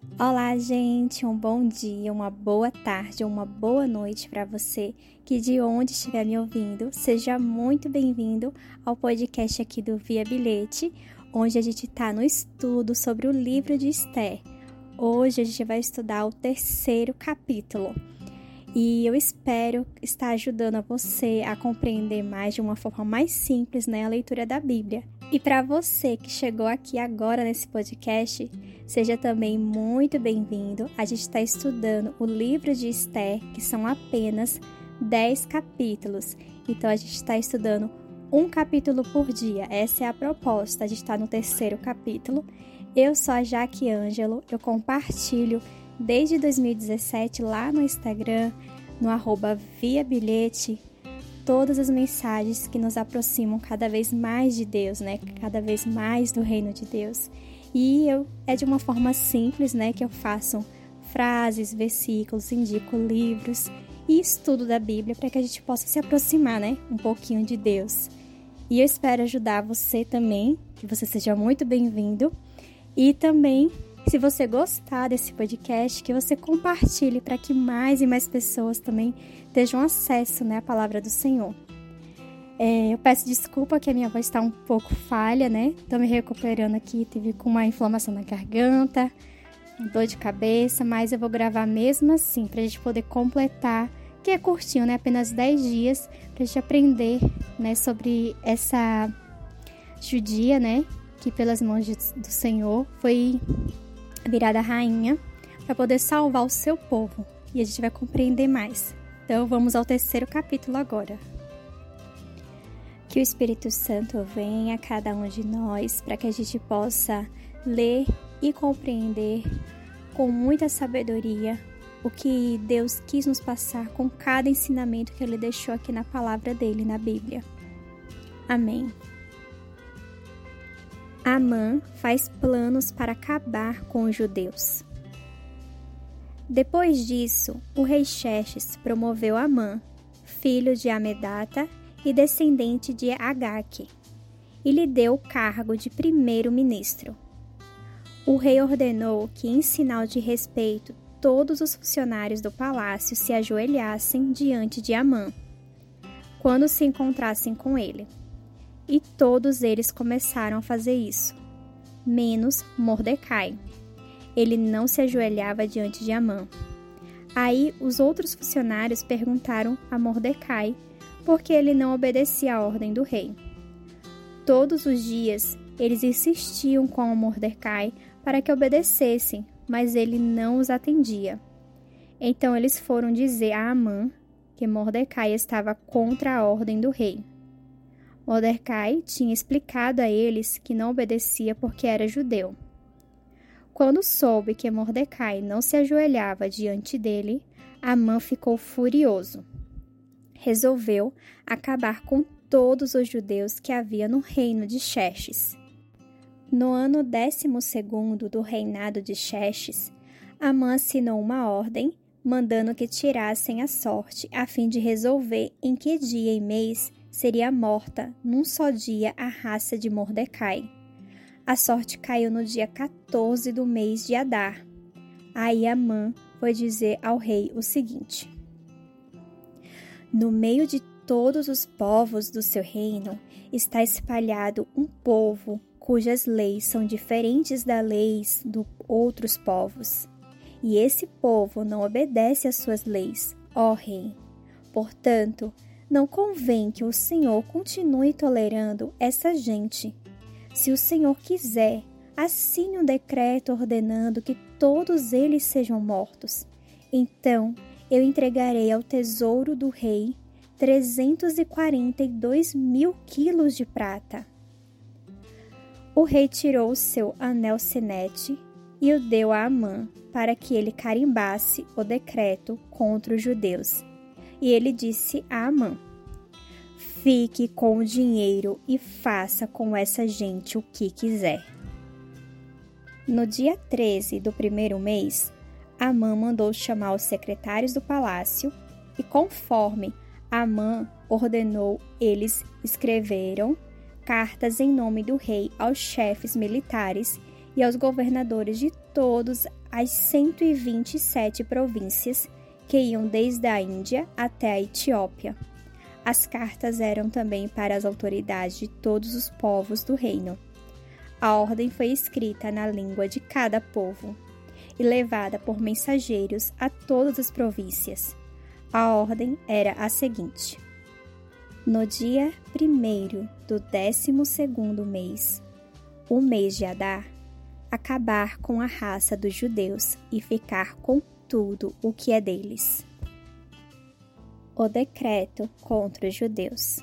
Olá, gente, um bom dia, uma boa tarde uma boa noite para você que de onde estiver me ouvindo. Seja muito bem-vindo ao podcast aqui do Via Bilhete, onde a gente está no estudo sobre o livro de Esther. Hoje a gente vai estudar o terceiro capítulo. E eu espero estar ajudando a você a compreender mais de uma forma mais simples né, a leitura da Bíblia. E para você que chegou aqui agora nesse podcast, seja também muito bem-vindo. A gente está estudando o livro de Esther, que são apenas 10 capítulos. Então a gente está estudando um capítulo por dia. Essa é a proposta. A gente está no terceiro capítulo. Eu sou a Jaque Ângelo, eu compartilho desde 2017 lá no Instagram, no arroba Via Bilhete, todas as mensagens que nos aproximam cada vez mais de Deus, né? Cada vez mais do reino de Deus. E eu é de uma forma simples, né, que eu faço frases, versículos, indico livros e estudo da Bíblia para que a gente possa se aproximar, né, um pouquinho de Deus. E eu espero ajudar você também, que você seja muito bem-vindo. E também se você gostar desse podcast, que você compartilhe para que mais e mais pessoas também tenham acesso né, à palavra do Senhor. É, eu peço desculpa que a minha voz está um pouco falha, né? Estou me recuperando aqui, tive com uma inflamação na garganta, dor de cabeça, mas eu vou gravar mesmo assim, para a gente poder completar, que é curtinho, né? Apenas 10 dias, para a gente aprender né, sobre essa judia, né? Que pelas mãos de, do Senhor foi virada rainha para poder salvar o seu povo. E a gente vai compreender mais. Então vamos ao terceiro capítulo agora. Que o Espírito Santo venha a cada um de nós para que a gente possa ler e compreender com muita sabedoria o que Deus quis nos passar com cada ensinamento que Ele deixou aqui na palavra dele, na Bíblia. Amém. Amã faz planos para acabar com os judeus. Depois disso, o rei Xerxes promoveu Amã, filho de Amedata e descendente de Agaque, e lhe deu o cargo de primeiro-ministro. O rei ordenou que, em sinal de respeito, todos os funcionários do palácio se ajoelhassem diante de Amã, quando se encontrassem com ele. E todos eles começaram a fazer isso, menos Mordecai. Ele não se ajoelhava diante de Amã. Aí os outros funcionários perguntaram a Mordecai por que ele não obedecia à ordem do rei. Todos os dias eles insistiam com Mordecai para que obedecessem, mas ele não os atendia. Então eles foram dizer a Amã que Mordecai estava contra a ordem do rei. Mordecai tinha explicado a eles que não obedecia porque era judeu. Quando soube que Mordecai não se ajoelhava diante dele, Amã ficou furioso. Resolveu acabar com todos os judeus que havia no reino de Xerxes. No ano décimo segundo do reinado de Xerxes, Amã assinou uma ordem mandando que tirassem a sorte a fim de resolver em que dia e mês seria morta num só dia a raça de Mordecai. A sorte caiu no dia 14 do mês de Adar. Aí Amã foi dizer ao rei o seguinte: No meio de todos os povos do seu reino está espalhado um povo cujas leis são diferentes das leis dos outros povos. E esse povo não obedece às suas leis, ó rei. Portanto, não convém que o Senhor continue tolerando essa gente. Se o Senhor quiser, assine um decreto ordenando que todos eles sejam mortos. Então eu entregarei ao tesouro do rei 342 mil quilos de prata. O rei tirou o seu anel senete e o deu a Amã para que ele carimbasse o decreto contra os judeus e ele disse a Amã: Fique com o dinheiro e faça com essa gente o que quiser. No dia 13 do primeiro mês, Amã mandou chamar os secretários do palácio e, conforme Amã ordenou, eles escreveram cartas em nome do rei aos chefes militares e aos governadores de todos as 127 províncias que iam desde a Índia até a Etiópia. As cartas eram também para as autoridades de todos os povos do reino. A ordem foi escrita na língua de cada povo e levada por mensageiros a todas as províncias. A ordem era a seguinte: No dia primeiro do décimo segundo mês, o mês de Adar, acabar com a raça dos judeus e ficar com tudo o que é deles. O decreto contra os judeus.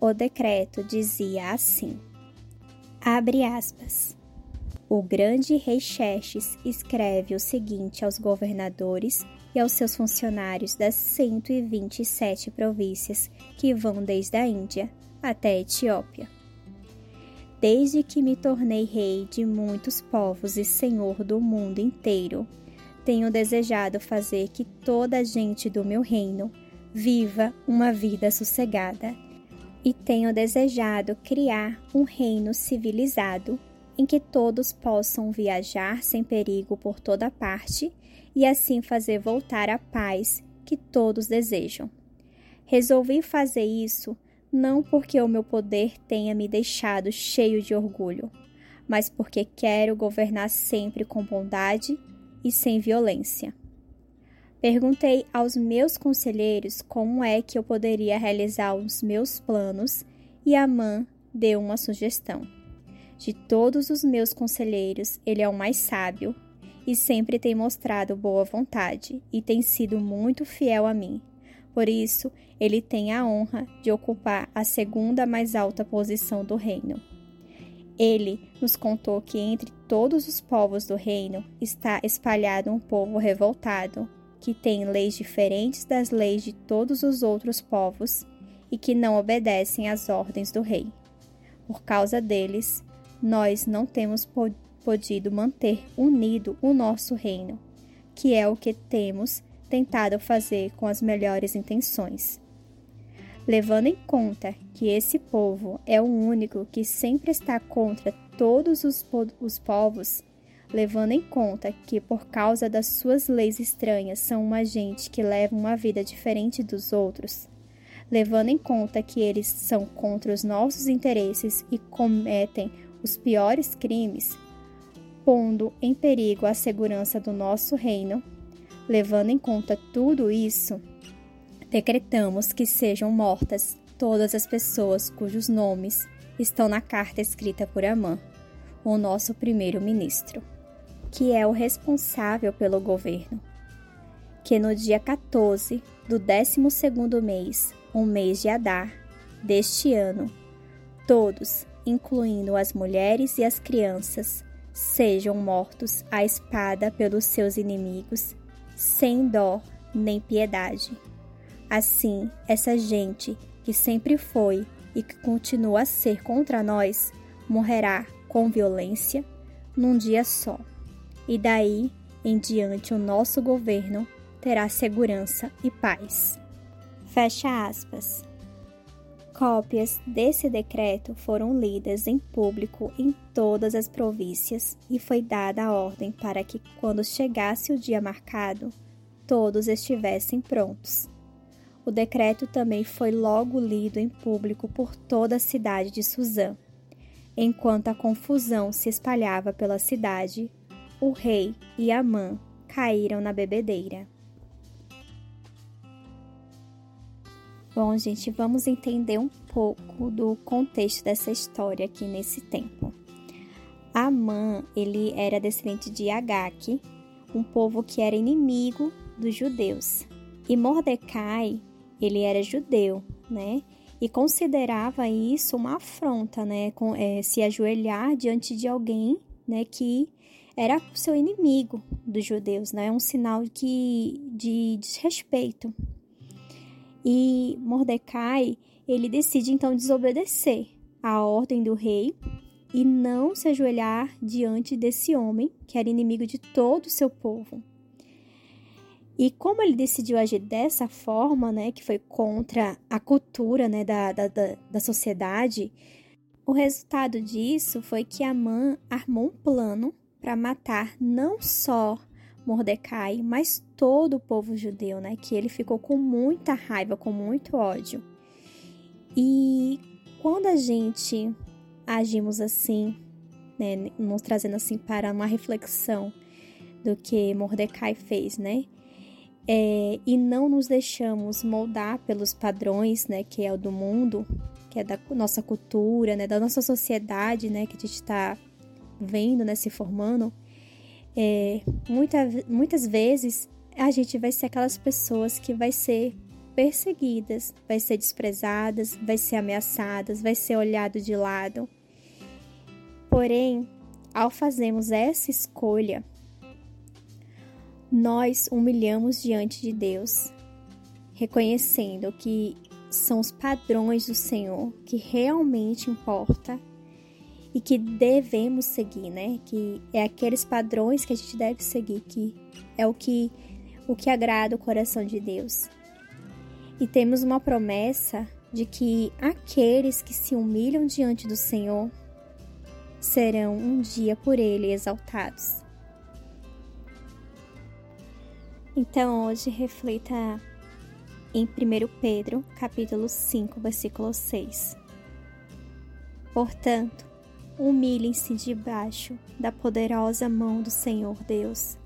O decreto dizia assim: abre aspas. O grande rei Xerxes escreve o seguinte aos governadores e aos seus funcionários das 127 províncias que vão desde a Índia até a Etiópia desde que me tornei rei de muitos povos e senhor do mundo inteiro. Tenho desejado fazer que toda a gente do meu reino viva uma vida sossegada. E tenho desejado criar um reino civilizado em que todos possam viajar sem perigo por toda parte e assim fazer voltar a paz que todos desejam. Resolvi fazer isso não porque o meu poder tenha me deixado cheio de orgulho, mas porque quero governar sempre com bondade e sem violência. Perguntei aos meus conselheiros como é que eu poderia realizar os meus planos e Amã deu uma sugestão. De todos os meus conselheiros, ele é o mais sábio e sempre tem mostrado boa vontade e tem sido muito fiel a mim. Por isso, ele tem a honra de ocupar a segunda mais alta posição do reino. Ele nos contou que entre todos os povos do reino está espalhado um povo revoltado, que tem leis diferentes das leis de todos os outros povos e que não obedecem às ordens do rei. Por causa deles, nós não temos podido manter unido o nosso reino, que é o que temos tentado fazer com as melhores intenções. Levando em conta que esse povo é o único que sempre está contra todos os, po os povos, levando em conta que, por causa das suas leis estranhas, são uma gente que leva uma vida diferente dos outros, levando em conta que eles são contra os nossos interesses e cometem os piores crimes, pondo em perigo a segurança do nosso reino, Levando em conta tudo isso, decretamos que sejam mortas todas as pessoas cujos nomes estão na carta escrita por Amã, o nosso primeiro-ministro, que é o responsável pelo governo. Que no dia 14 do 12 mês, um mês de Adar, deste ano, todos, incluindo as mulheres e as crianças, sejam mortos à espada pelos seus inimigos sem dó nem piedade. Assim, essa gente que sempre foi e que continua a ser contra nós morrerá com violência num dia só. E daí em diante o nosso governo terá segurança e paz. Fecha aspas. Cópias desse decreto foram lidas em público em todas as províncias e foi dada a ordem para que, quando chegasse o dia marcado, todos estivessem prontos. O decreto também foi logo lido em público por toda a cidade de Suzã. Enquanto a confusão se espalhava pela cidade, o rei e Amã caíram na bebedeira. Bom, gente, vamos entender um pouco do contexto dessa história aqui nesse tempo. Amã, ele era descendente de Agag, um povo que era inimigo dos judeus. E Mordecai, ele era judeu, né? E considerava isso uma afronta, né? Com, é, se ajoelhar diante de alguém, né? Que era seu inimigo dos judeus, né? É um sinal que, de desrespeito, e Mordecai, ele decide então desobedecer a ordem do rei e não se ajoelhar diante desse homem, que era inimigo de todo o seu povo. E como ele decidiu agir dessa forma, né, que foi contra a cultura né, da, da, da sociedade, o resultado disso foi que Amã armou um plano para matar não só Mordecai, mas todo o povo judeu, né? Que ele ficou com muita raiva, com muito ódio. E quando a gente agimos assim, né, nos trazendo assim para uma reflexão do que Mordecai fez, né? É, e não nos deixamos moldar pelos padrões, né, que é o do mundo, que é da nossa cultura, né, da nossa sociedade, né, que a gente está vendo, né, se formando, é, muita, muitas vezes a gente vai ser aquelas pessoas que vai ser perseguidas, vai ser desprezadas, vai ser ameaçadas, vai ser olhado de lado. Porém, ao fazermos essa escolha, nós humilhamos diante de Deus, reconhecendo que são os padrões do Senhor que realmente importa e que devemos seguir, né? Que é aqueles padrões que a gente deve seguir, que é o que o que agrada o coração de Deus. E temos uma promessa de que aqueles que se humilham diante do Senhor serão um dia por ele exaltados. Então hoje reflita em 1 Pedro, capítulo 5, versículo 6. Portanto, humilhem-se debaixo da poderosa mão do Senhor Deus,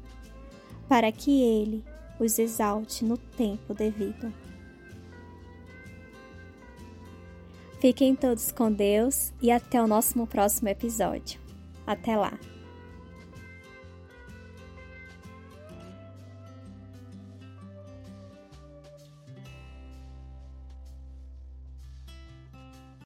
para que ele os exalte no tempo devido. Fiquem todos com Deus e até o nosso próximo episódio. Até lá!